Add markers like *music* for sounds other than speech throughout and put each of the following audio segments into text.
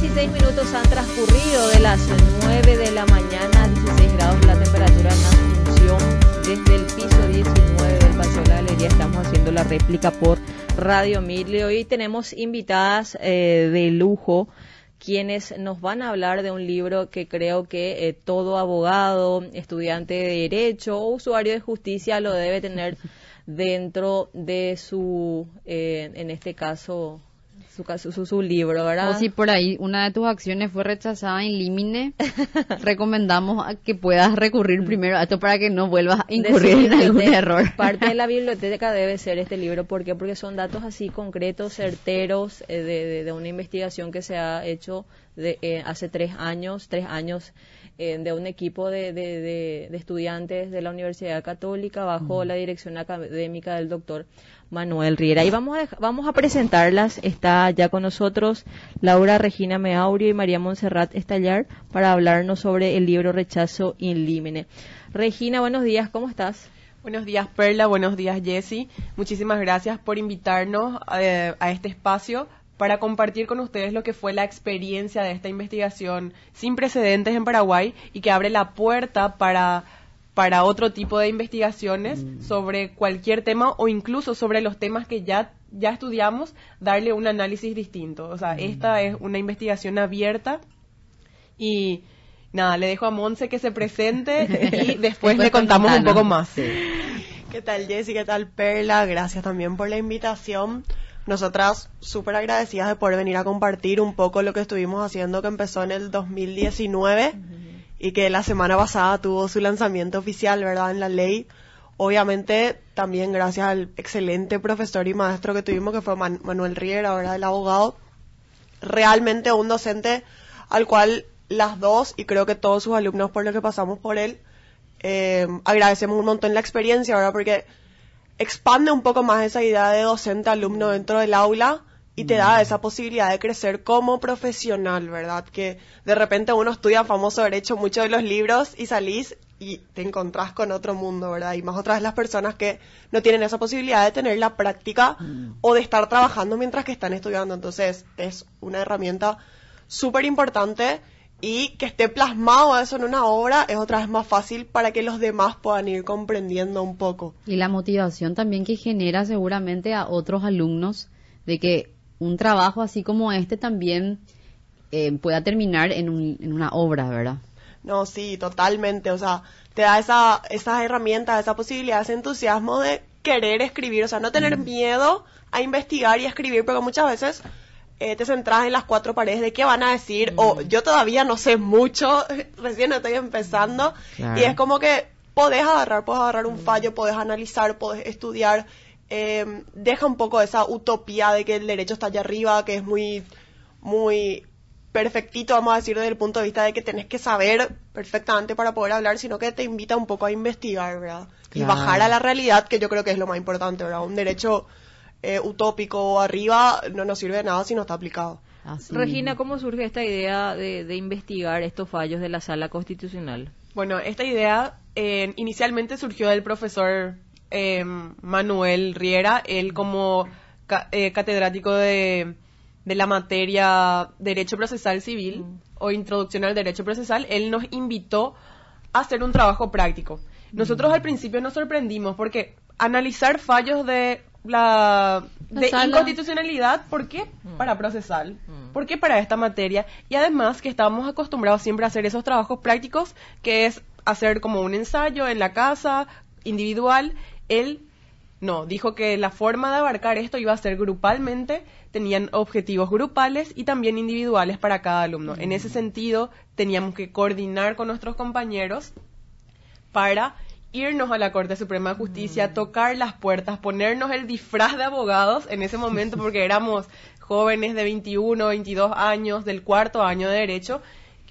16 minutos han transcurrido de las 9 de la mañana, 16 grados la temperatura en Asunción, desde el piso 19 del Paseo de la Galería. Estamos haciendo la réplica por Radio Mil hoy tenemos invitadas eh, de lujo quienes nos van a hablar de un libro que creo que eh, todo abogado, estudiante de derecho o usuario de justicia lo debe tener dentro de su, eh, en este caso, su, su, su, libro, ¿verdad? O si por ahí una de tus acciones fue rechazada en límite, *laughs* recomendamos a que puedas recurrir primero a esto para que no vuelvas a incurrir en algún error. Parte de la *laughs* biblioteca debe ser este libro, ¿por qué? Porque son datos así concretos, certeros, eh, de, de, una investigación que se ha hecho de, eh, hace tres años, tres años eh, de un equipo de, de, estudiantes de la Universidad Católica bajo la dirección académica del doctor Manuel Riera. Y vamos a, vamos a presentarlas. Está ya con nosotros Laura Regina Meaurio y María Montserrat Estallar para hablarnos sobre el libro Rechazo in Limine. Regina, buenos días, ¿cómo estás? Buenos días, Perla. Buenos días, Jessy. Muchísimas gracias por invitarnos eh, a este espacio para compartir con ustedes lo que fue la experiencia de esta investigación sin precedentes en Paraguay y que abre la puerta para, para otro tipo de investigaciones mm. sobre cualquier tema o incluso sobre los temas que ya, ya estudiamos, darle un análisis distinto. O sea, mm. esta es una investigación abierta y nada, le dejo a Monse que se presente y *laughs* después le contamos un poco más. ¿Qué tal Jessy? ¿Qué tal Perla? Gracias también por la invitación nosotras súper agradecidas de poder venir a compartir un poco lo que estuvimos haciendo que empezó en el 2019 y que la semana pasada tuvo su lanzamiento oficial, ¿verdad? En la ley. Obviamente también gracias al excelente profesor y maestro que tuvimos, que fue Manuel Riera, ahora el abogado. Realmente un docente al cual las dos, y creo que todos sus alumnos por lo que pasamos por él, eh, agradecemos un montón la experiencia, ¿verdad? Porque expande un poco más esa idea de docente-alumno dentro del aula y te da esa posibilidad de crecer como profesional, ¿verdad? Que de repente uno estudia famoso derecho muchos de los libros y salís y te encontrás con otro mundo, ¿verdad? Y más otras las personas que no tienen esa posibilidad de tener la práctica mm. o de estar trabajando mientras que están estudiando. Entonces es una herramienta súper importante y que esté plasmado eso en una obra es otra vez más fácil para que los demás puedan ir comprendiendo un poco. Y la motivación también que genera seguramente a otros alumnos de que un trabajo así como este también eh, pueda terminar en, un, en una obra, ¿verdad? No, sí, totalmente. O sea, te da esa, esas herramientas, esa posibilidad, ese entusiasmo de querer escribir, o sea, no tener miedo a investigar y a escribir, porque muchas veces eh, te centras en las cuatro paredes de qué van a decir, o yo todavía no sé mucho, *laughs* recién estoy empezando, y es como que podés agarrar, podés agarrar un fallo, podés analizar, podés estudiar, eh, deja un poco esa utopía de que el derecho está allá arriba, que es muy, muy perfectito, vamos a decir, desde el punto de vista de que tenés que saber perfectamente para poder hablar, sino que te invita un poco a investigar, ¿verdad? Y bajar a la realidad, que yo creo que es lo más importante, ¿verdad? Un derecho eh, utópico arriba no nos sirve de nada si no está aplicado. Regina, ¿cómo surge esta idea de, investigar estos fallos de la sala constitucional? Bueno, esta idea eh, inicialmente surgió del profesor eh, Manuel Riera, él como catedrático de, de, la materia Derecho Procesal Civil mm. o Introducción al Derecho Procesal, él nos invitó a hacer un trabajo práctico. Nosotros mm. al principio nos sorprendimos porque analizar fallos de la, de inconstitucionalidad, ¿por qué? Mm. Para procesar. Mm. ¿Por qué para esta materia? Y además que estábamos acostumbrados siempre a hacer esos trabajos prácticos, que es hacer como un ensayo en la casa, individual. Él no, dijo que la forma de abarcar esto iba a ser grupalmente, tenían objetivos grupales y también individuales para cada alumno. En ese mm. sentido, teníamos que coordinar con nuestros compañeros para irnos a la Corte Suprema de Justicia, mm. tocar las puertas, ponernos el disfraz de abogados en ese momento *laughs* porque éramos jóvenes de 21, 22 años, del cuarto año de derecho.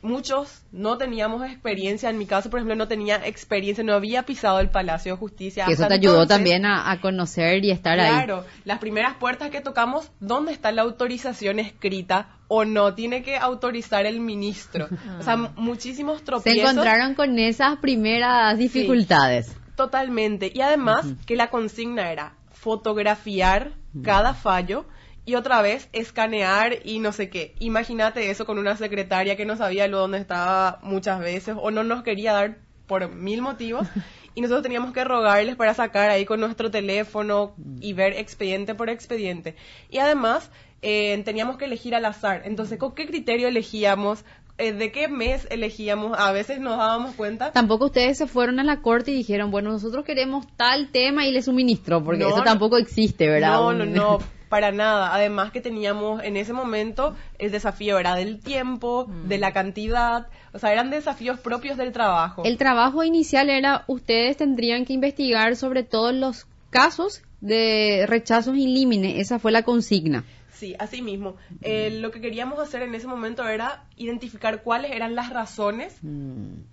Muchos no teníamos experiencia, en mi caso, por ejemplo, no tenía experiencia, no había pisado el Palacio de Justicia. eso te ayudó también a, conocer y estar ahí. Claro, las primeras puertas que tocamos, ¿dónde está la autorización escrita o no tiene que autorizar el ministro. *laughs* O sea, muchísimos tropiezos. Se encontraron con esas primeras dificultades. totalmente. Y además que la consigna era fotografiar cada fallo y otra vez escanear y no sé qué. Imagínate eso con una secretaria que no sabía lo dónde estaba muchas veces o no nos quería dar por mil motivos *laughs* y nosotros teníamos que rogarles para sacar ahí con nuestro teléfono y ver expediente por expediente. Y además eh, teníamos que elegir al azar. Entonces, ¿con qué criterio elegíamos? Eh, ¿De qué mes elegíamos? A veces nos dábamos cuenta. Tampoco ustedes se fueron a la corte y dijeron, bueno, nosotros queremos tal tema y le suministro, porque No, eso tampoco existe, ¿verdad? No, no, no, *laughs* para nada. Además que teníamos en ese momento el desafío era del tiempo, de la cantidad, o sea, eran desafíos propios del trabajo. El trabajo inicial era, ustedes tendrían que investigar sobre todos los casos de rechazos in limine, esa fue la consigna. Sí, así mismo. Eh, lo que queríamos hacer en ese momento era identificar cuáles eran las razones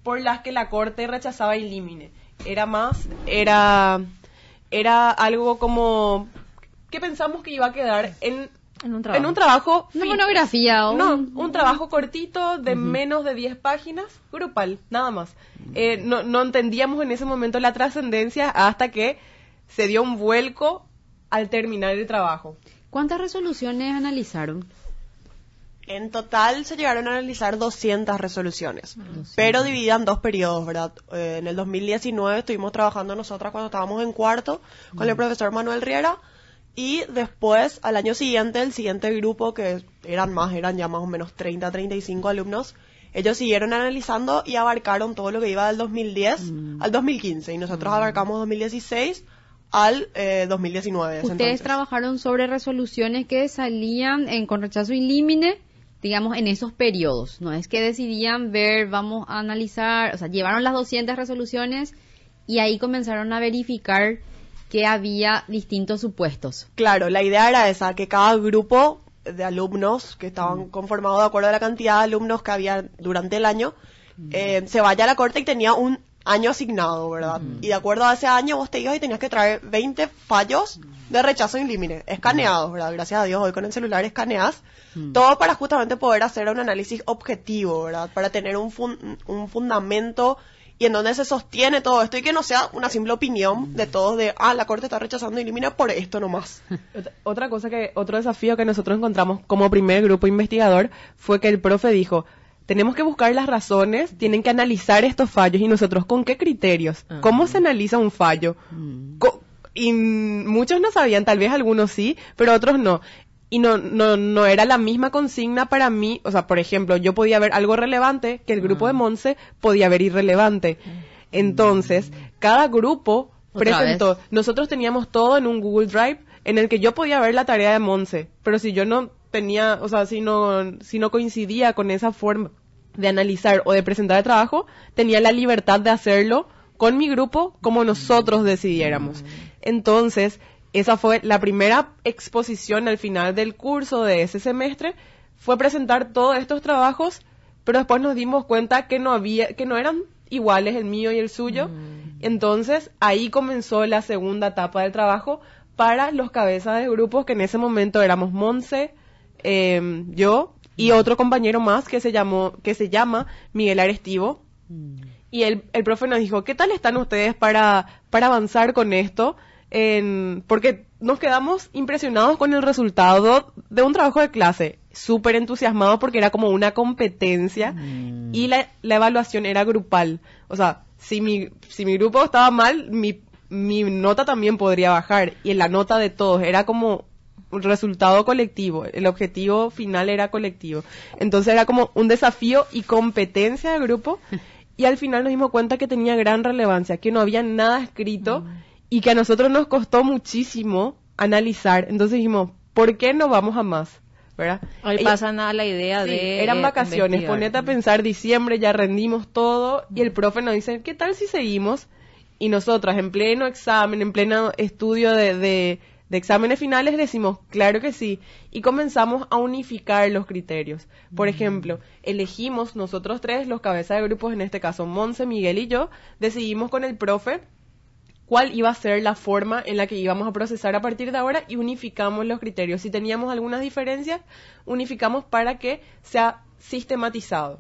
por las que la corte rechazaba in limine. Era más, era, era algo como que pensamos que iba a quedar en, En un trabajo. en un trabajo Una monografía o No, un- un trabajo cortito de menos de 10 páginas, grupal, nada más. Eh, no, no entendíamos en ese momento la trascendencia hasta que se dio un vuelco al terminar el trabajo. ¿Cuántas resoluciones analizaron? En total se llegaron a analizar 200 resoluciones, pero divididas en dos periodos, ¿verdad? Eh, en el 2019 estuvimos trabajando nosotras cuando estábamos en cuarto con el profesor Manuel Riera y después, al año siguiente, el siguiente grupo, que eran más, eran ya más o menos 30, 35 alumnos, ellos siguieron analizando y abarcaron todo lo que iba del 2010 al 2015 y nosotros abarcamos 2016 al eh, 2019. ese Ustedes entonces. trabajaron sobre resoluciones que salían en, con rechazo in limine, digamos, en esos periodos. No es que decidían ver, vamos a analizar, o sea, llevaron las 200 resoluciones y ahí comenzaron a verificar que había distintos supuestos. Claro, la idea era esa, que cada grupo de alumnos que estaban conformados de acuerdo a la cantidad de alumnos que había durante el año, eh, se vaya a la corte y tenía un año asignado, ¿verdad? Y de acuerdo a ese año vos te ibas y tenías que traer 20 fallos de rechazo in limine, escaneados, ¿verdad? Gracias a Dios hoy con el celular escaneas, todo para justamente poder hacer un análisis objetivo, ¿verdad? Para tener un, fun- un fundamento y en donde se sostiene todo esto y que no sea una simple opinión de todos de, ah, la corte está rechazando in limine por esto nomás. *laughs* Ot- Otra cosa que, otro desafío que nosotros encontramos como primer grupo investigador fue que el profe dijo, tenemos que buscar las razones, tienen que analizar estos fallos y nosotros con qué criterios, cómo se analiza un fallo. Co- y mm, muchos no sabían, tal vez algunos sí, pero otros no. Y no, no, no era la misma consigna para mí, o sea, por ejemplo, yo podía ver algo relevante que el grupo de Monse podía ver irrelevante. Entonces, cada grupo presentó, vez. nosotros teníamos todo en un Google Drive en el que yo podía ver la tarea de Monse, pero si yo no tenía, o sea, si no, si no coincidía con esa forma de analizar o de presentar el trabajo, tenía la libertad de hacerlo con mi grupo como nosotros decidiéramos. Entonces, esa fue la primera exposición al final del curso de ese semestre, fue presentar todos estos trabajos, pero después nos dimos cuenta que no había, que no eran iguales el mío y el suyo. Entonces, ahí comenzó la segunda etapa del trabajo para los cabezas de grupos que en ese momento éramos Monse, eh, yo y otro compañero más que se llamó, que se llama Miguel Arestivo. Y el, el profe nos dijo, ¿qué tal están ustedes para, para avanzar con esto? En- porque nos quedamos impresionados con el resultado de un trabajo de clase, súper entusiasmados porque era como una competencia y la, la evaluación era grupal. O sea, si mi, si mi grupo estaba mal, mi, mi nota también podría bajar y en la nota de todos era como un resultado colectivo, el objetivo final era colectivo. Entonces era como un desafío y competencia de grupo *laughs* y al final nos dimos cuenta que tenía gran relevancia, que no había nada escrito y que a nosotros nos costó muchísimo analizar. Entonces dijimos, ¿por qué no vamos a más? ¿Verdad? Hoy pasan a la idea Sí, de... eran vacaciones, ponete a pensar, diciembre ya rendimos todo y el profe nos dice, ¿qué tal si seguimos? Y nosotras en pleno examen, en pleno estudio de, de, de exámenes finales decimos, claro que sí, y comenzamos a unificar los criterios. Por ejemplo, elegimos nosotros tres, los cabezas de grupos, en este caso Monse, Miguel y yo, decidimos con el profe cuál iba a ser la forma en la que íbamos a procesar a partir de ahora y unificamos los criterios. Si teníamos algunas diferencias, unificamos para que sea sistematizado.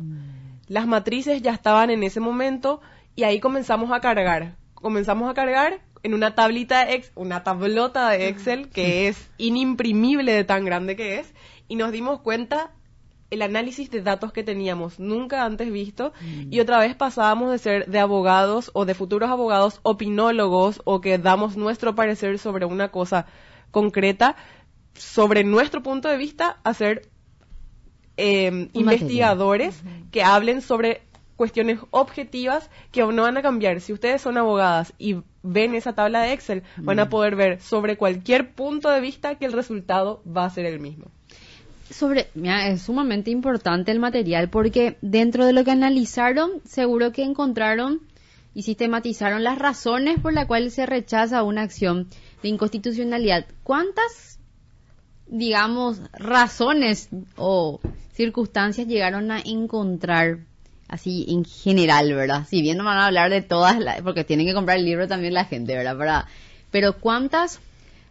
Las matrices ya estaban en ese momento y ahí comenzamos a cargar. Comenzamos a cargar en una tablita de Excel, una tablota de Excel que es inimprimible de tan grande que es, y nos dimos cuenta el análisis de datos que teníamos nunca antes visto y otra vez pasábamos de ser de abogados o de futuros abogados opinólogos o que damos nuestro parecer sobre una cosa concreta sobre nuestro punto de vista a ser eh, investigadores que hablen sobre cuestiones objetivas que no van a cambiar. Si ustedes son abogadas y ven esa tabla de Excel, van a poder ver sobre cualquier punto de vista que el resultado va a ser el mismo. Sobre, mira, es sumamente importante el material porque dentro de lo que analizaron, seguro que encontraron y sistematizaron las razones por las cuales se rechaza una acción de inconstitucionalidad. ¿Cuántas, digamos, razones o circunstancias llegaron a encontrar así en general, ¿verdad? Si bien no van a hablar de todas, las, porque tienen que comprar el libro también la gente, ¿verdad? Para, pero ¿cuántas,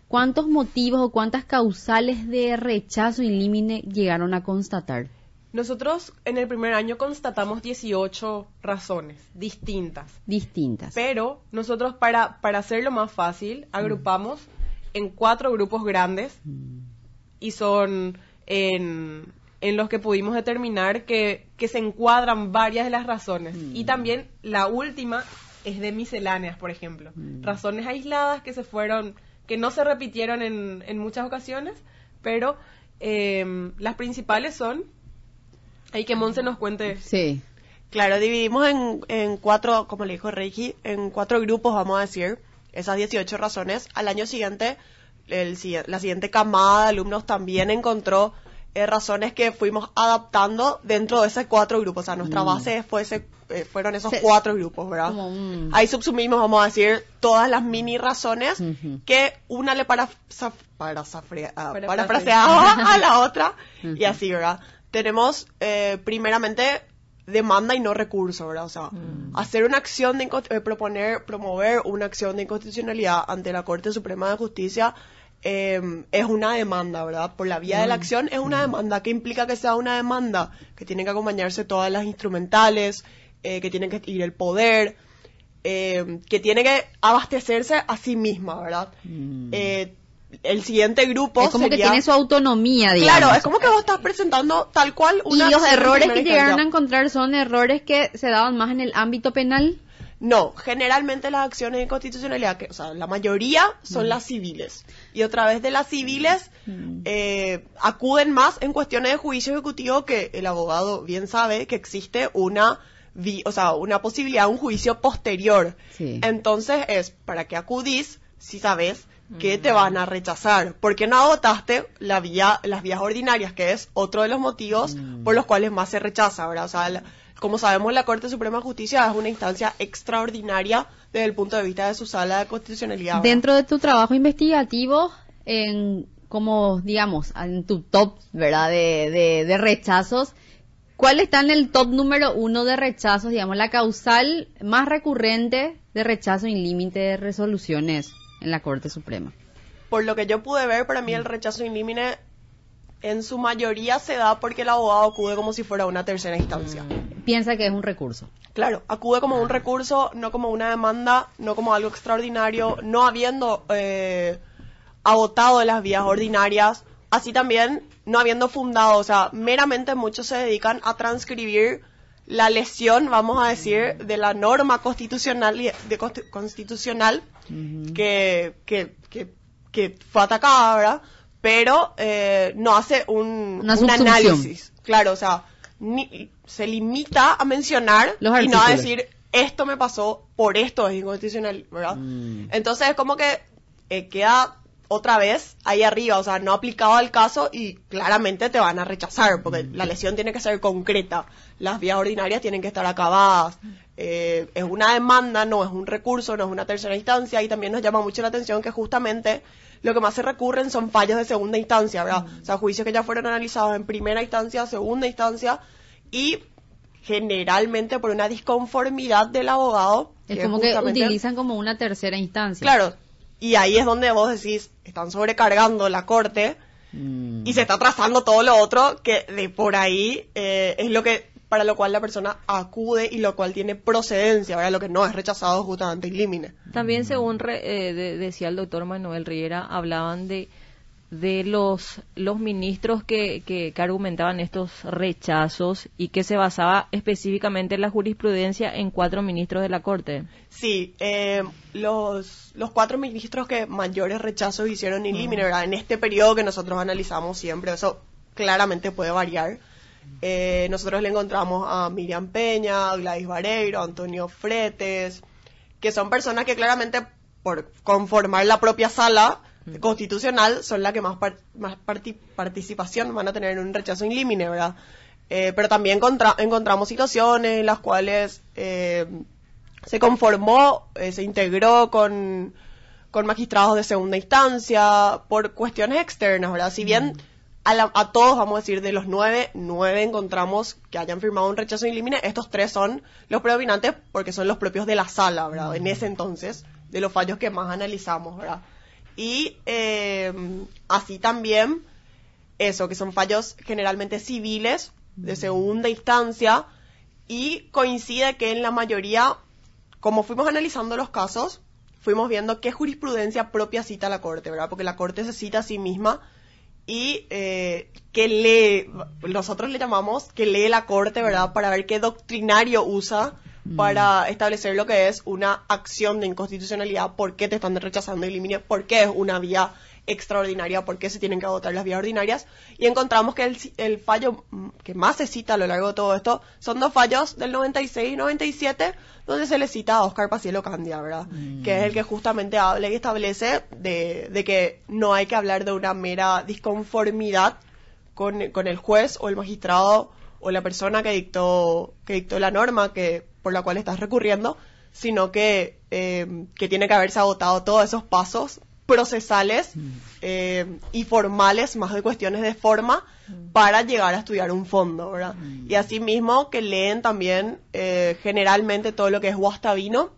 cuántos motivos o cuántas causales de rechazo y límite llegaron a constatar? Nosotros en el primer año constatamos 18 razones distintas. Distintas. Pero nosotros para, para hacerlo más fácil agrupamos en cuatro grupos grandes y son en en los que pudimos determinar que, que se encuadran varias de las razones. Y también la última es de misceláneas, por ejemplo. Razones aisladas que se fueron, que no se repitieron en, en muchas ocasiones, pero em, las principales son, ahí que Monse nos cuente. Sí. Claro, dividimos en, en cuatro, como le dijo Reiki, en cuatro grupos, vamos a decir, esas 18 razones. Al año siguiente, el, la siguiente camada de alumnos también encontró eh, razones que fuimos adaptando dentro de esos cuatro grupos. O sea, nuestra base fue ese, eh, fueron esos Se- cuatro grupos, ¿verdad? como un- Ahí subsumimos, vamos a decir, todas las mini razones Ujú. que una le para, sa- para, safre- ah, Parafrasea. parafraseaba a la *laughs* otra y así, ¿verdad? Tenemos, eh, primeramente, demanda y no recurso, ¿verdad? O sea, hacer una acción de eh, proponer, promover una acción de inconstitucionalidad ante la Corte Suprema de Justicia eh, es una demanda, ¿verdad? Por la vía de la acción es una demanda. ¿Qué implica que sea una demanda? Que tienen que acompañarse todas las instrumentales, eh, que tienen que ir el poder, eh, que tiene que abastecerse a sí misma, ¿verdad? Eh, el siguiente grupo Es como que tiene su autonomía, digamos. Claro, es como que vos estás presentando tal cual y una los acción en errores que llegaron a encontrar son errores que se daban más en el ámbito penal. No, generalmente las acciones de inconstitucionalidad, que, o sea, la mayoría son Mm. las civiles. Y otra vez de las civiles eh, acuden más en cuestiones de juicio ejecutivo que el abogado bien sabe que existe una, o sea, una posibilidad de un juicio posterior. Sí. Entonces es, ¿para qué acudís si sabes que te van a rechazar? Porque no agotaste la vía, las vías ordinarias, que es otro de los motivos por los cuales más se rechaza, ¿verdad? O sea, la- como sabemos, la Corte Suprema de Justicia es una instancia extraordinaria desde el punto de vista de su sala de constitucionalidad. Dentro de tu trabajo investigativo, en como digamos, en tu top, ¿verdad? De, de, de rechazos, ¿cuál está en el top número uno de rechazos, digamos, la causal más recurrente de rechazo sin límite de resoluciones en la Corte Suprema? Por lo que yo pude ver, para mí el rechazo in limine en su mayoría se da porque el abogado acude como si fuera una tercera instancia. Piensa que es un recurso. Claro, acude como un recurso, no como una demanda, no como algo extraordinario, no habiendo eh, agotado las vías ordinarias, así también no habiendo fundado, o sea, meramente muchos se dedican a transcribir la lesión, vamos a decir, de la norma constitucional, y- de consti- constitucional que, que, que, que fue atacada, ¿verdad? Pero eh, no hace un, un análisis. Claro, o sea, ni- se limita a mencionar Los y no a decir esto me pasó por esto es inconstitucional, ¿verdad? Entonces es como que eh, queda otra vez ahí arriba, o sea, no aplicado al caso y claramente te van a rechazar porque la lesión tiene que ser concreta, las vías ordinarias tienen que estar acabadas, eh, es una demanda, no es un recurso, no es una tercera instancia y también nos llama mucho la atención que justamente lo que más se recurren son fallos de segunda instancia, ¿verdad? O sea, juicios que ya fueron analizados en primera instancia, segunda instancia y generalmente por una disconformidad del abogado. Es que como que utilizan como una tercera instancia. Claro, y ahí es donde vos decís, están sobrecargando la corte Mm. y se está trazando todo lo otro que de por ahí eh, es lo que para lo cual la persona acude y lo cual tiene procedencia, ¿verdad? Lo que no es rechazado justamente in limine. También, según re- eh, de- decía el doctor Manuel Riera, hablaban de de los los ministros que, que, que argumentaban estos rechazos y que se basaba específicamente en la jurisprudencia en cuatro ministros de la Corte. Sí, eh, los, los cuatro ministros que mayores rechazos hicieron in limine, ¿verdad? En este periodo que nosotros analizamos siempre, eso claramente puede variar. Eh, nosotros le encontramos a Miriam Peña, Gladys Vareiro, Antonio Fretes, que son personas que claramente por conformar la propia sala constitucional son las que más, par- más parti- participación van a tener en un rechazo in limine, ¿verdad? Eh, pero también contra- encontramos situaciones en las cuales eh, se conformó, eh, se integró con, con magistrados de segunda instancia por cuestiones externas, ¿verdad? Si bien a, la- a todos, vamos a decir, de los nueve, nueve encontramos que hayan firmado un rechazo in limine, estos tres son los predominantes porque son los propios de la sala, ¿verdad? En ese entonces, de los fallos que más analizamos, ¿verdad? Y eh, así también, eso, que son fallos generalmente civiles, de segunda instancia, y coincide que en la mayoría, como fuimos analizando los casos, fuimos viendo qué jurisprudencia propia cita la Corte, ¿verdad? Porque la Corte se cita a sí misma y eh, que lee, nosotros le llamamos que lee la Corte, ¿verdad? Para ver qué doctrinario usa para establecer lo que es una acción de inconstitucionalidad, por qué te están rechazando el por qué es una vía extraordinaria, por qué se tienen que agotar las vías ordinarias, y encontramos que el, el fallo mm, que más se cita a lo largo de todo esto son dos fallos del 96 y 97, donde se le cita a Oscar Pacielo Candia, ¿verdad? Que es el que justamente habla y establece de, de que no hay que hablar de una mera disconformidad con, con el juez o el magistrado o la persona que dictó, que dictó la norma que, por la cual estás recurriendo, sino que, eh, que tiene que haberse agotado todos esos pasos procesales eh, y formales, más de cuestiones de forma, para llegar a estudiar un fondo, ¿verdad? Y asimismo que leen también eh, generalmente todo lo que es Guastavino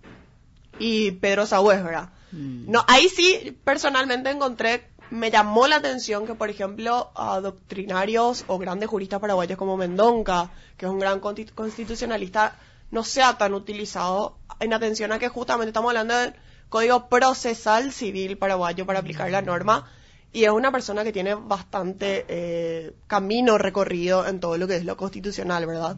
y Pedro Sagüez, ¿verdad? No, ahí sí, personalmente encontré, me llamó la atención que, por ejemplo, a doctrinarios o grandes juristas paraguayos como Mendonca, que es un gran consti- constitucionalista, no sea tan utilizado en atención a que justamente estamos hablando del Código Procesal Civil paraguayo para aplicar la norma y es una persona que tiene bastante eh, camino recorrido en todo lo que es lo constitucional, ¿verdad?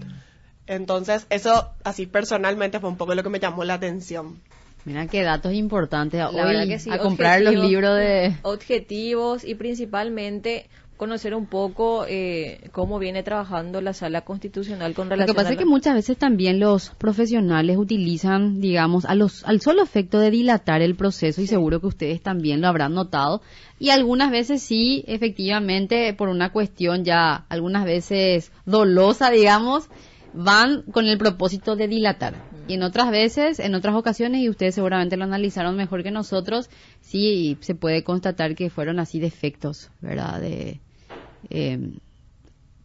Entonces, eso así personalmente fue un poco lo que me llamó la atención. Mira qué datos importantes. La Hoy verdad que sí, a comprar los libros de... objetivos y principalmente conocer un poco eh, cómo viene trabajando la sala constitucional con Lo relación que pasa a es que muchas veces también los profesionales utilizan, digamos, a los, al solo efecto de dilatar el proceso y seguro que ustedes también lo habrán notado. Y algunas veces sí, efectivamente, por una cuestión ya, algunas veces dolosa, digamos, van con el propósito de dilatar. Y en otras veces, en otras ocasiones, y ustedes seguramente lo analizaron mejor que nosotros, sí se puede constatar que fueron así defectos, ¿verdad? De, eh,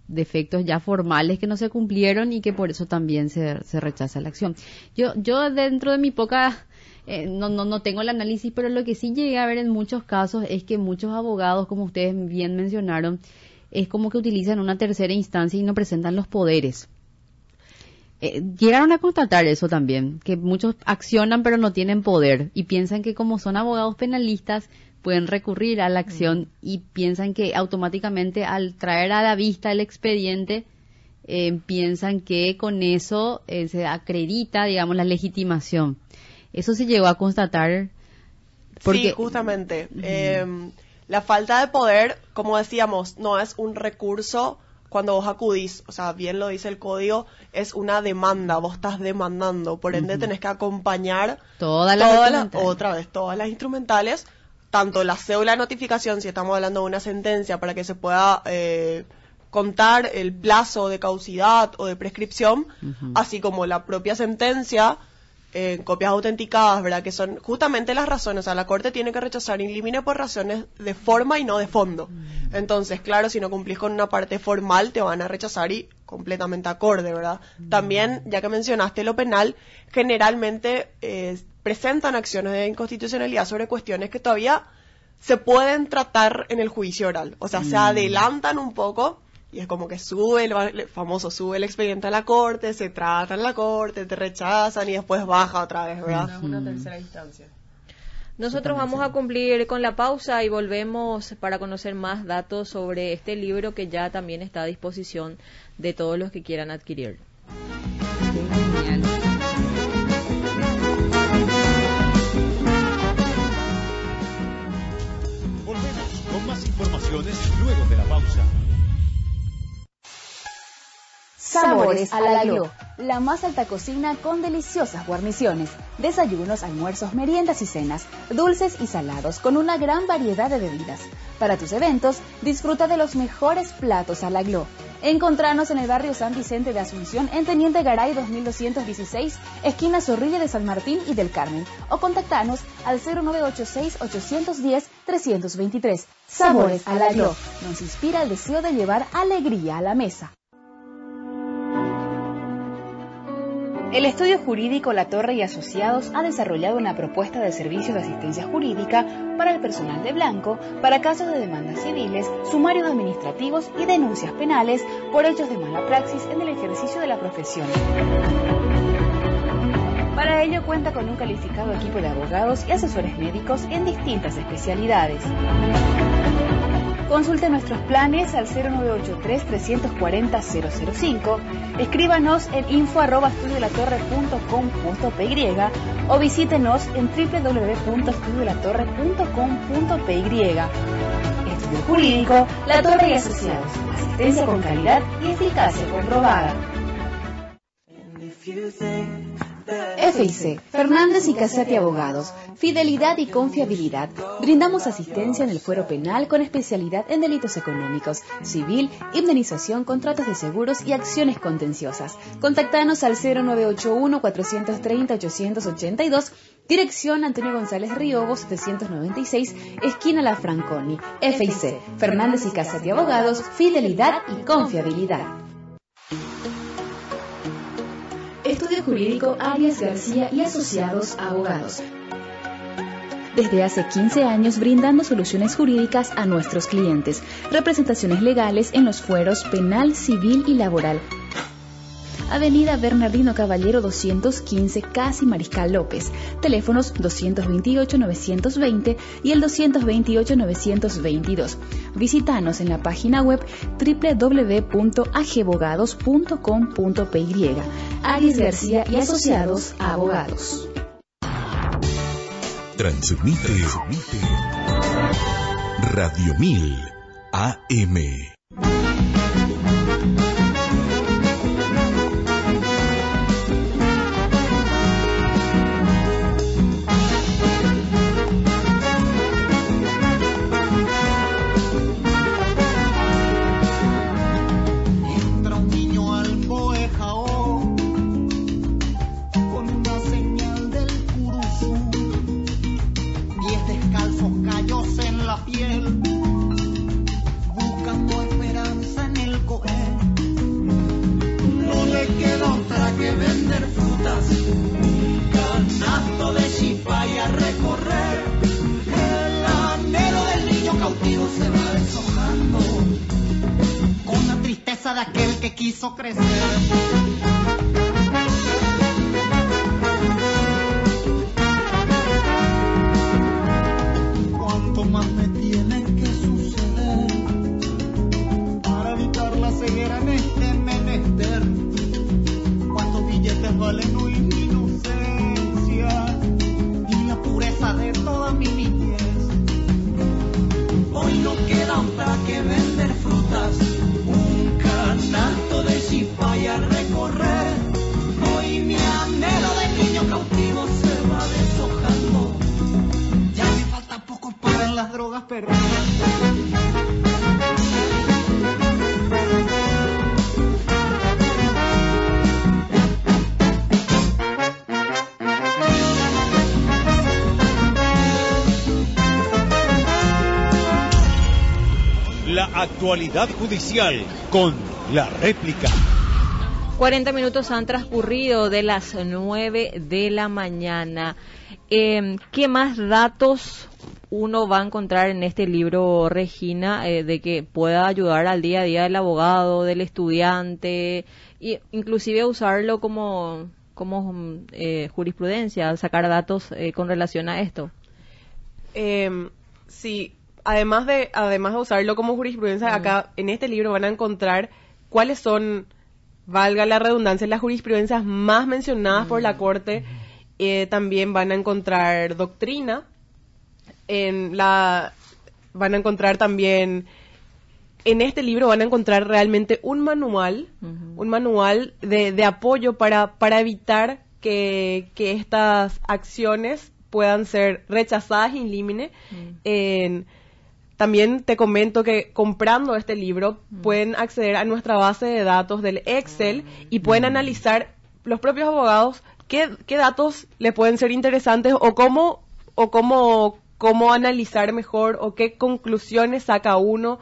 defectos ya formales que no se cumplieron y que por eso también se, rechaza la acción. Yo, yo dentro de mi poca, eh, no, no, no tengo el análisis, pero lo que sí llegué a ver en muchos casos es que muchos abogados, como ustedes bien mencionaron, es como que utilizan una tercera instancia y no presentan los poderes. Eh, llegaron a constatar eso también, que muchos accionan pero no tienen poder y piensan que como son abogados penalistas pueden recurrir a la acción y piensan que automáticamente al traer a la vista el expediente eh, piensan que con eso eh, se acredita, digamos, la legitimación. Eso se llegó a constatar porque Sí, justamente. Eh, la falta de poder, como decíamos, no es un recurso cuando vos acudís, o sea, bien lo dice el código, es una demanda, vos estás demandando, por ende tenés que acompañar todas las las, documentales. otra vez, todas las instrumentales, tanto la cédula de notificación, si estamos hablando de una sentencia, para que se pueda eh, contar el plazo de causidad o de prescripción, así como la propia sentencia, eh, copias autenticadas, ¿verdad? Que son justamente las razones. O sea, la Corte tiene que rechazar in por razones de forma y no de fondo. Entonces, claro, si no cumplís con una parte formal, te van a rechazar y completamente acorde, ¿verdad? También, ya que mencionaste lo penal, generalmente eh, presentan acciones de inconstitucionalidad sobre cuestiones que todavía se pueden tratar en el juicio oral. O sea, se adelantan un poco Y es como que sube el, famoso, sube el expediente a la corte, se trata en la corte, te rechazan y después baja otra vez, ¿verdad? Una tercera instancia. Nosotros vamos a cumplir con la pausa y volvemos para conocer más datos sobre este libro que ya también está a disposición de todos los que quieran adquirirlo. Luego de la pausa. Sabores a la más alta cocina con deliciosas guarniciones, desayunos, almuerzos, meriendas y cenas, dulces y salados con una gran variedad de bebidas. Para tus eventos, disfruta de los mejores platos a la Glo. Encontranos en el barrio San Vicente de Asunción en Teniente Garay 2216, esquina Zorrilla de San Martín y del Carmen, o contactanos al 0986-810-323. Sabores a la Glo, nos inspira el deseo de llevar alegría a la mesa. El estudio jurídico La Torre y Asociados ha desarrollado una propuesta de servicios de asistencia jurídica para el personal de blanco para casos de demandas civiles, sumarios administrativos y denuncias penales por hechos de mala praxis en el ejercicio de la profesión. Para ello cuenta con un calificado equipo de abogados y asesores médicos en distintas especialidades. Consulte nuestros planes al 0983-340-005, escríbanos en info.estudiolatorre.com.py o visítenos en www.estudiolatorre.com.py. Estudio Jurídico, La Torre y Asociados. Asistencia con calidad y eficacia comprobada. FIC, Fernández y Casati Abogados, fidelidad y confiabilidad. Brindamos asistencia en el fuero penal con especialidad en delitos económicos, civil, indemnización, contratos de seguros y acciones contenciosas. Contactanos al 0981-430-882, dirección Antonio González Riobos 796, esquina La Franconi. FIC, Fernández y Casati Abogados, fidelidad y confiabilidad. Estudio Jurídico Arias García y Asociados Abogados. Desde hace 15 años brindando soluciones jurídicas a nuestros clientes, representaciones legales en los fueros penal, civil y laboral. Avenida Bernardino Caballero 215, Casi Mariscal López. Teléfonos 228-920 y el 228-922. Visítanos en la página web www.agebogados.com.py. Aries García y Asociados Abogados. Transmite, transmite Radio 1000 AM. Quiso crecer. Actualidad judicial con la réplica. 40 minutos han transcurrido de las 9 de la mañana. Eh, ¿Qué más datos uno va a encontrar en este libro, Regina, eh, de que pueda ayudar al día a día del abogado, del estudiante, e inclusive usarlo como, como mm, eh, jurisprudencia, sacar datos eh, con relación a esto? Eh, sí, además de, además de usarlo como jurisprudencia, acá en este libro van a encontrar cuáles son, valga la redundancia, las jurisprudencias más mencionadas por la Corte. Eh, también van a encontrar doctrina, en la, van a encontrar también, en este libro van a encontrar realmente un manual, un manual de, de apoyo para, para evitar que, que estas acciones puedan ser rechazadas in limine. En- también te comento que comprando este libro pueden acceder a nuestra base de datos del Excel y pueden analizar los propios abogados qué, qué datos le pueden ser interesantes o cómo o cómo cómo analizar mejor o qué conclusiones saca uno.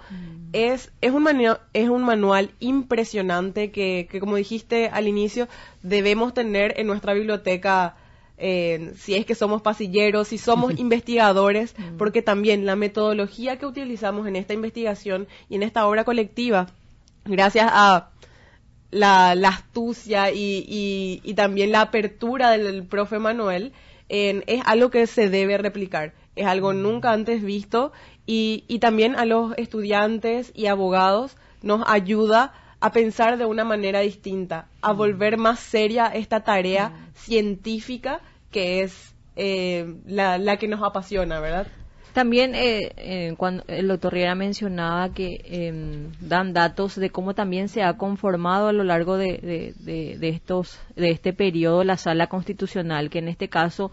Es, es, un manual, es un manual impresionante que, que, como dijiste al inicio, debemos tener en nuestra biblioteca eh, si es que somos pasilleros, si somos *laughs* investigadores, porque también la metodología que utilizamos en esta investigación y en esta obra colectiva, gracias a la, la astucia y, y- y también la apertura del profe Manuel, en- es algo que se debe replicar. Es algo nunca antes visto y, y también a los estudiantes y abogados nos ayuda a pensar de una manera distinta, a volver más seria esta tarea científica que es eh, la, la que nos apasiona, ¿verdad? También eh, eh, cuando el doctor Riera mencionaba que eh, dan datos de cómo también se ha conformado a lo largo de, de- de- de estos de este periodo la sala constitucional, que en este caso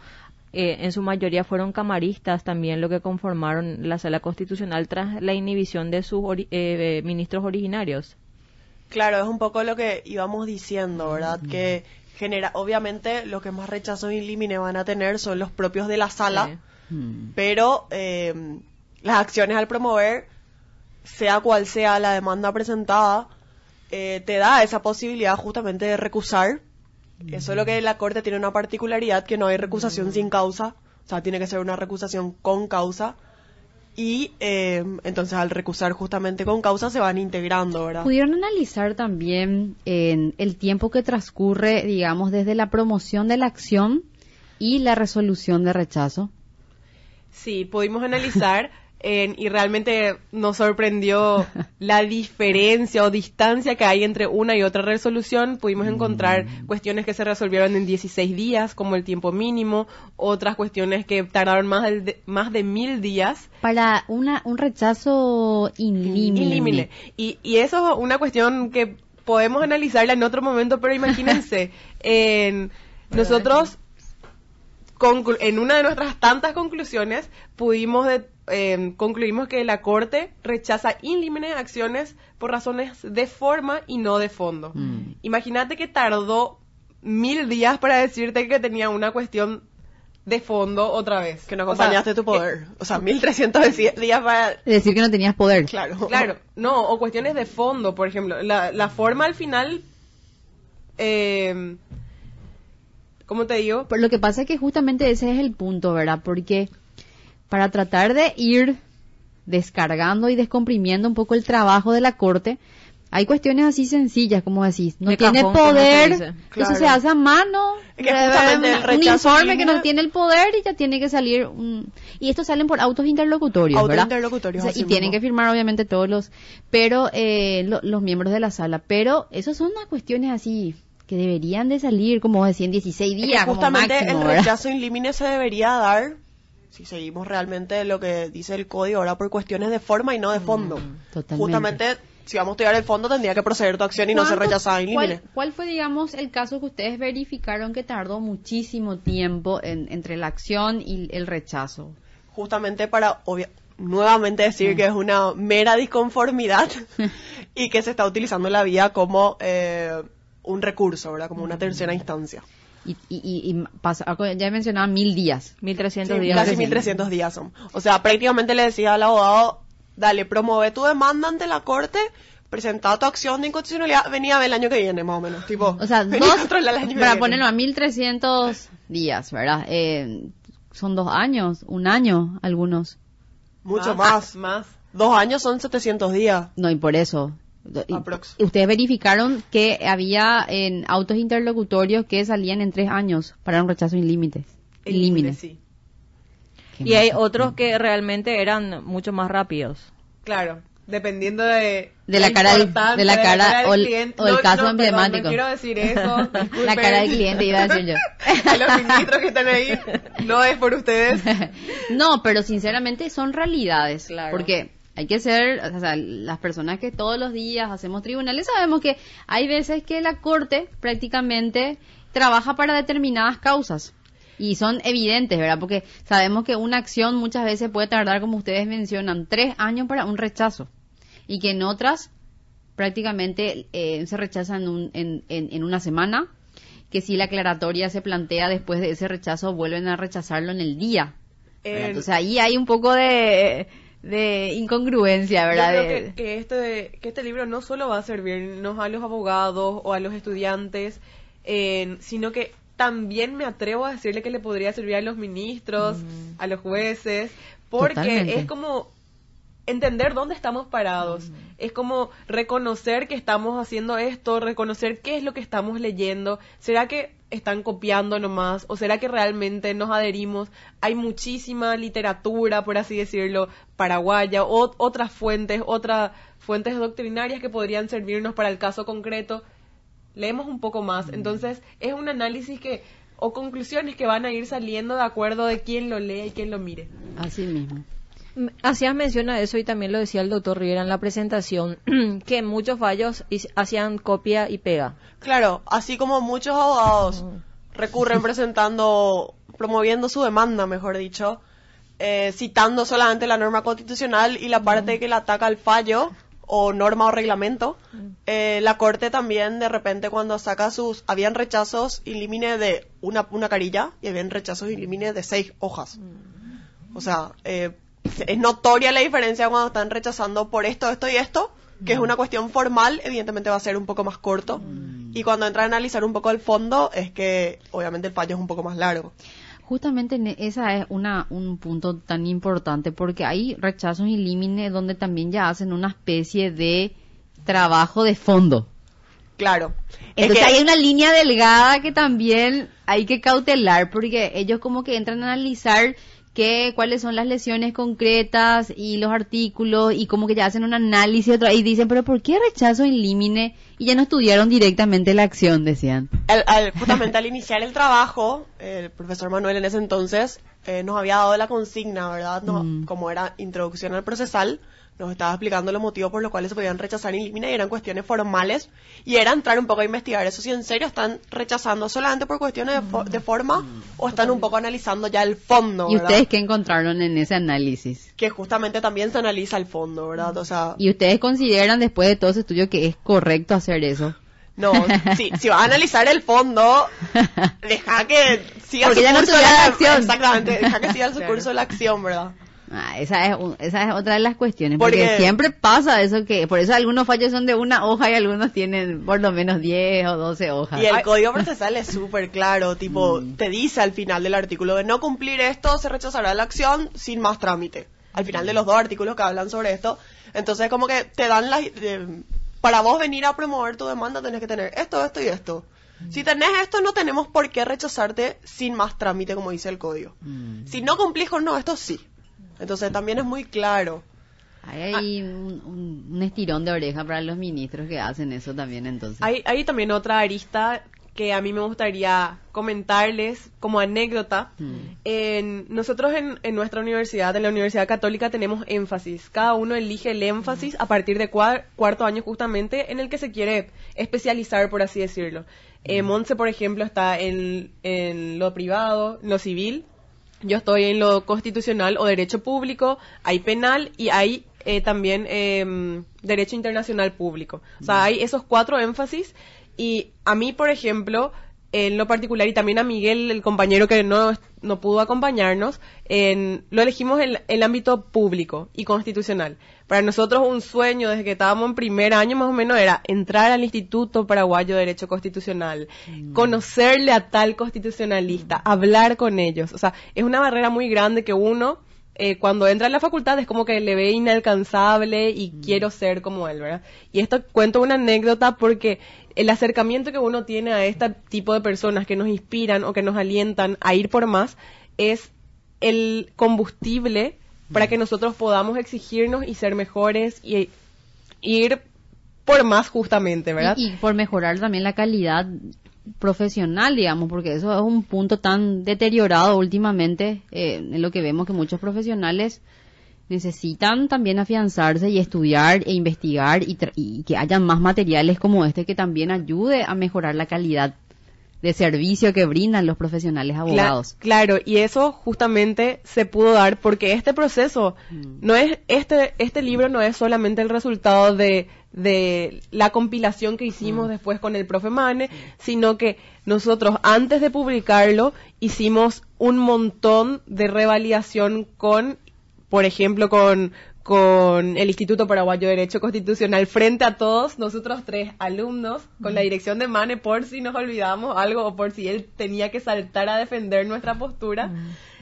eh, en su mayoría fueron camaristas también lo que conformaron la sala constitucional tras la inhibición de sus ori- eh, eh, ministros originarios. Claro, es un poco lo que íbamos diciendo, ¿verdad? Que genera, obviamente, lo que más rechazo in limine van a tener son los propios de la sala, Sí. pero eh, las acciones al promover, sea cual sea la demanda presentada, eh, te da esa posibilidad justamente de recusar. Eso es lo que la Corte tiene una particularidad, que no hay recusación sin causa, o sea, tiene que ser una recusación con causa. Y eh, entonces al recusar justamente con causa se van integrando, ¿verdad? ¿Pudieron analizar también en el tiempo que transcurre, digamos, desde la promoción de la acción y la resolución de rechazo? Sí, pudimos analizar en- y realmente nos sorprendió *laughs* la diferencia o distancia que hay entre una y otra resolución. Pudimos encontrar cuestiones que se resolvieron en 16 días, como el tiempo mínimo, otras cuestiones que tardaron más, de, más de mil días. Para una, un rechazo. Ilímine. Y, y eso es una cuestión que podemos analizarla en otro momento, pero imagínense, *laughs* en, nosotros en una de nuestras tantas conclusiones pudimos de- eh, concluimos que la Corte rechaza ilímine acciones por razones de forma y no de fondo. Mm. Imagínate que tardó mil días para decirte que tenía una cuestión de fondo otra vez. Que no O sea, acompañaste tu poder. O sea, 1300 di- días para... Decir que no tenías poder. Claro. Claro, no, o cuestiones de fondo, por ejemplo. La, la forma al final, eh, ¿cómo te digo? Lo que pasa es que justamente ese es el punto, ¿verdad? Porque para tratar de ir descargando y descomprimiendo un poco el trabajo de la corte, hay cuestiones así sencillas, como decís, no De tiene cajón, poder, eso Claro. se hace a mano, Es que un- un informe que no tiene el poder y ya tiene que salir un... Y estos salen por autos interlocutorios, Autos ¿verdad? interlocutorios, O sea, así y tienen mismo. que firmar obviamente todos los, pero eh, lo- los miembros de la sala, pero esos son unas cuestiones así que deberían de salir, como decía, en 16 Es que días, como justamente máximo, el ¿verdad? rechazo in limine se debería dar, si seguimos realmente lo que dice el código ahora, por cuestiones de forma y no de fondo. totalmente. Justamente, si vamos a estudiar el fondo, tendría que proceder tu acción y no ser ¿Cuánto- rechazada in cuál, limine. cuál fue, digamos, el caso que ustedes verificaron que tardó muchísimo tiempo en- entre la acción y el rechazo? Justamente para, obvia- nuevamente decir que es una mera disconformidad *laughs* y que se está utilizando la vía como eh, un recurso, ¿verdad? Como una tercera instancia. Y, y, y- y pasa- ya mencionaba mil días. 1300 Sí, días. casi de- 1300 días son. O sea, prácticamente le decía al abogado, dale, promueve tu demanda ante la corte, presenta tu acción de inconstitucionalidad, venía a ver el año que viene, más o menos. Tipo, O sea, *laughs* dos, a controlar el año que para ponerlo a 1300 días, ¿verdad? Eh, son dos años, un año, algunos. Mucho más. Más. Dos años son 700 días. No, y por eso. Aprox. Ustedes verificaron que había en autos interlocutorios que salían en tres años para un rechazo sin límites. Sí. Y hay otros que realmente eran mucho más rápidos. Claro, dependiendo de... De la cara del- de la cara del o el- cliente. o el caso emblemático. no quiero decir eso. *laughs* La cara del cliente iba a decir yo. *laughs* A los ministros que están ahí, no es por ustedes. *laughs* no, pero sinceramente son realidades. Claro. Porque hay que ser, o sea, las personas que todos los días hacemos tribunales sabemos que hay veces que la corte prácticamente trabaja para determinadas causas. Y son evidentes, ¿verdad? Porque sabemos que una acción muchas veces puede tardar, como ustedes mencionan, tres años para un rechazo. Y que en otras prácticamente eh, se rechazan en, un- en- en- en una semana. Que si la aclaratoria se plantea después de ese rechazo, vuelven a rechazarlo en el día. En- Entonces ahí hay un poco de, de incongruencia, ¿verdad? Yo creo que, que este, que este libro no solo va a servirnos a los abogados o a los estudiantes, eh, sino que también me atrevo a decirle que le podría servir a los ministros, a los jueces, porque Totalmente. es como entender dónde estamos parados, es como reconocer que estamos haciendo esto, reconocer qué es lo que estamos leyendo, ¿será que están copiando nomás o será que realmente nos adherimos? Hay muchísima literatura, por así decirlo, paraguaya, o, otras fuentes, otras fuentes doctrinarias que podrían servirnos para el caso concreto. Leemos un poco más, entonces es un análisis que o conclusiones que van a ir saliendo de acuerdo de quién lo lee y quién lo mire. Así mismo. Hacías mención a eso y también lo decía el doctor Riera en la presentación, *clears throat* que muchos fallos hacían copia y pega. Claro, así como muchos abogados recurren *laughs* presentando, promoviendo su demanda, mejor dicho, eh, citando solamente la norma constitucional y la parte que le ataca al fallo o norma o reglamento, eh, la Corte también de repente cuando saca sus... Habían rechazos in limine de una, una carilla y habían rechazos in limine de seis hojas. O sea, eh, es notoria la diferencia cuando están rechazando por esto, esto y esto, que es una cuestión formal, evidentemente va a ser un poco más corto. Y cuando entra a analizar un poco el fondo, es que obviamente el fallo es un poco más largo. Justamente en esa es una, un punto tan importante porque hay rechazos y límites donde también ya hacen una especie de trabajo de fondo. Claro. Es Entonces que- hay una línea delgada que también hay que cautelar porque ellos como que entran a analizar qué, cuáles son las lesiones concretas y los artículos y como que ya hacen un análisis otra- y dicen, pero ¿por qué rechazo in limine? Y ya no estudiaron directamente la acción, decían. al- al- justamente al *laughs* iniciar el trabajo, el profesor Manuel en ese entonces eh, nos había dado la consigna, ¿verdad? No, Mm. Como era introducción al procesal, nos estaba explicando los motivos por los cuales se podían rechazar y eliminar y eran cuestiones formales y era entrar un poco a investigar eso si en serio están rechazando solamente por cuestiones de, fo- de forma o están un poco analizando ya el fondo, ¿Y ¿verdad? ustedes qué encontraron en ese análisis? Que justamente también se analiza el fondo, ¿verdad? O sea, ¿Y ustedes consideran después de todo ese estudio que es correcto hacer eso? no, si, si vas a analizar el fondo, deja que siga Porque su no curso estudia la la acción. Exactamente, deja que siga su Claro. curso de la acción, ¿verdad? Ah, esa es un- esa es otra de las cuestiones porque, Porque- siempre pasa eso que por eso algunos fallos son de una hoja y algunos tienen por lo menos 10 o 12 hojas. Y el código procesal es súper claro, tipo, te dice al final del artículo de no cumplir esto, se rechazará la acción sin más trámite. Al final de los dos artículos que hablan sobre esto. Entonces, como que te dan las... eh, para vos venir a promover tu demanda tenés que tener esto, esto y esto. Si tenés esto, no tenemos por qué rechazarte sin más trámite, como dice el código. Si no cumplís con no, esto sí. Entonces, también es muy claro. Hay ahí un, estirón de oreja para los ministros que hacen eso también entonces. Hay, hay también otra arista que a mí me gustaría comentarles como anécdota. Mm. En, nosotros en, en nuestra universidad, en la Universidad Católica, tenemos énfasis. Cada uno elige el énfasis a partir de cua- cuarto año justamente en el que se quiere especializar, por así decirlo. Eh, Monse, por ejemplo, está en, en lo privado, en lo civil. Yo estoy en lo constitucional o derecho público, hay penal y hay eh, también em, derecho internacional público. O sea, hay esos cuatro énfasis y a mí, por ejemplo, en lo particular y también a Miguel, el compañero que no, no pudo acompañarnos, en, lo elegimos en el ámbito público y constitucional. Para nosotros un sueño desde que estábamos en primer año más o menos era entrar al Instituto Paraguayo de Derecho Constitucional, conocerle a tal constitucionalista, hablar con ellos. O sea, es una barrera muy grande que uno eh, cuando entra en la facultad es como que le ve inalcanzable y quiero ser como él, ¿verdad? Y esto cuento una anécdota porque el acercamiento que uno tiene a este tipo de personas que nos inspiran o que nos alientan a ir por más es el combustible para que nosotros podamos exigirnos y ser mejores y ir por más justamente, ¿verdad? Y, y por mejorar también la calidad profesional, digamos, porque eso es un punto tan deteriorado últimamente eh, en lo que vemos que muchos profesionales necesitan también afianzarse y estudiar e investigar y, y que hayan más materiales como este que también ayude a mejorar la calidad de servicio que brindan los profesionales Cla- abogados. claro, y eso justamente se pudo dar porque este proceso Mm. no es este este libro no es solamente el resultado de de la compilación que hicimos Mm. después con el profe Mane, sino que nosotros antes de publicarlo hicimos un montón de revalidación con por ejemplo, con, con el Instituto Paraguayo de Derecho Constitucional frente a todos, nosotros tres alumnos, con la dirección de Mane, por si nos olvidamos algo o por si él tenía que saltar a defender nuestra postura,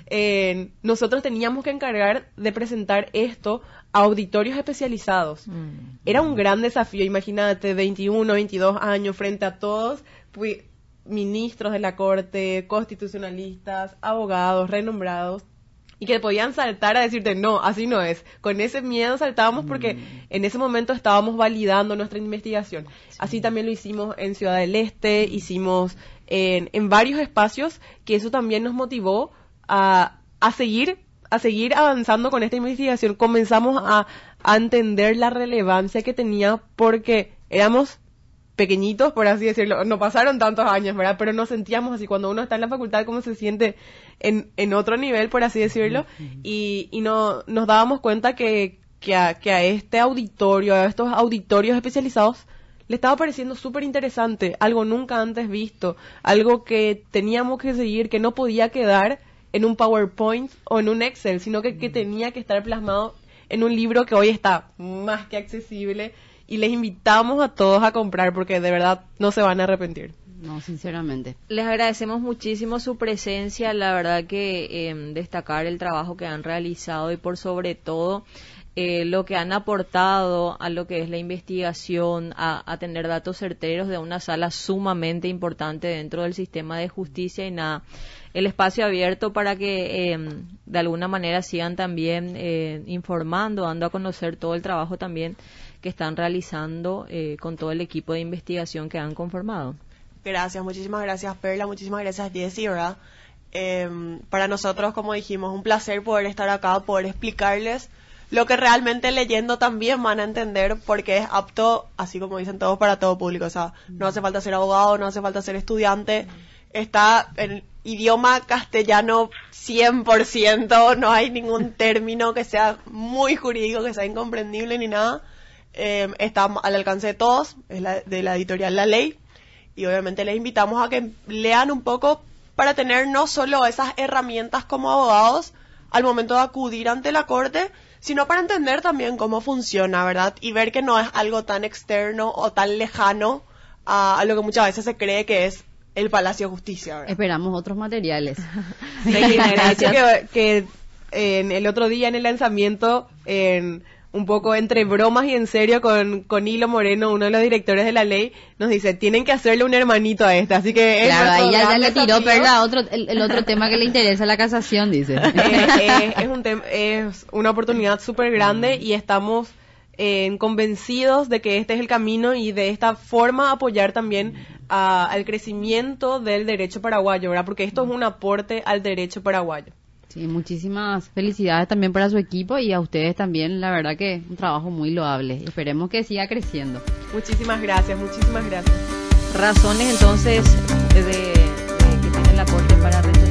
eh, nosotros teníamos que encargar de presentar esto a auditorios especializados. Era un gran desafío, imagínate, 21, 22 años frente a todos, ministros de la Corte, constitucionalistas, abogados, renombrados, y que podían saltar a decirte, no, así no es. Con ese miedo saltábamos porque en ese momento estábamos validando nuestra investigación. Así también lo hicimos en Ciudad del Este, hicimos en, en varios espacios, que eso también nos motivó a, a seguir a seguir avanzando con esta investigación. Comenzamos a, a entender la relevancia que tenía porque éramos pequeñitos, por así decirlo. No pasaron tantos años, ¿verdad? Pero nos sentíamos así. Cuando uno está en la facultad, como se siente en, en otro nivel, por así decirlo. Y, y no, nos dábamos cuenta que, que, a, que a este auditorio, a estos auditorios especializados, le estaba pareciendo súper interesante, algo nunca antes visto, algo que teníamos que seguir, que no podía quedar en un PowerPoint o en un Excel, sino que, que tenía que estar plasmado en un libro que hoy está más que accesible y les invitamos a todos a comprar porque de verdad no se van a arrepentir. No, sinceramente. Les agradecemos muchísimo su presencia, la verdad que eh, destacar el trabajo que han realizado y por sobre todo eh, lo que han aportado a lo que es la investigación, a, a tener datos certeros de una sala sumamente importante dentro del sistema de justicia y nada, el espacio abierto para que eh, de alguna manera sigan también eh, informando, dando a conocer todo el trabajo también que están realizando eh, con todo el equipo de investigación que han conformado. Gracias, muchísimas gracias Perla, muchísimas gracias Jessie, ¿verdad? Eh, para nosotros, como dijimos, un placer poder estar acá, poder explicarles lo que realmente leyendo también van a entender porque es apto, así como dicen todos, para todo público. O sea, no hace falta ser abogado, no hace falta ser estudiante. Está en idioma castellano 100%, no hay ningún término que sea muy jurídico, que sea incomprendible ni nada. Eh, está al alcance de todos, es de la editorial La Ley. Y obviamente les invitamos a que lean un poco para tener no solo esas herramientas como abogados al momento de acudir ante la corte, sino para entender también cómo funciona, ¿verdad? Y ver que no es algo tan externo o tan lejano a, a lo que muchas veces se cree que es el Palacio de Justicia, ¿verdad? Esperamos otros materiales. *laughs* *laughs* Hecho que, en el otro día en el lanzamiento, en un poco entre bromas y en serio con, con Hilo Moreno, uno de los directores de la ley, nos dice, tienen que hacerle un hermanito a este, así que... Claro, ahí ya, ya le tiró. Perla otro, el, el otro tema que le interesa, la casación, dice. *laughs* Eh, eh, es, un es una oportunidad súper grande y estamos eh, convencidos de que este es el camino y de esta forma apoyar también a- al crecimiento del derecho paraguayo, ¿verdad? Porque esto es un aporte al derecho paraguayo. Sí, muchísimas felicidades también para su equipo y a ustedes también, la verdad que un trabajo muy loable. Esperemos que siga creciendo. Muchísimas gracias, muchísimas gracias. Razones entonces de, que tiene la Corte para rechazar.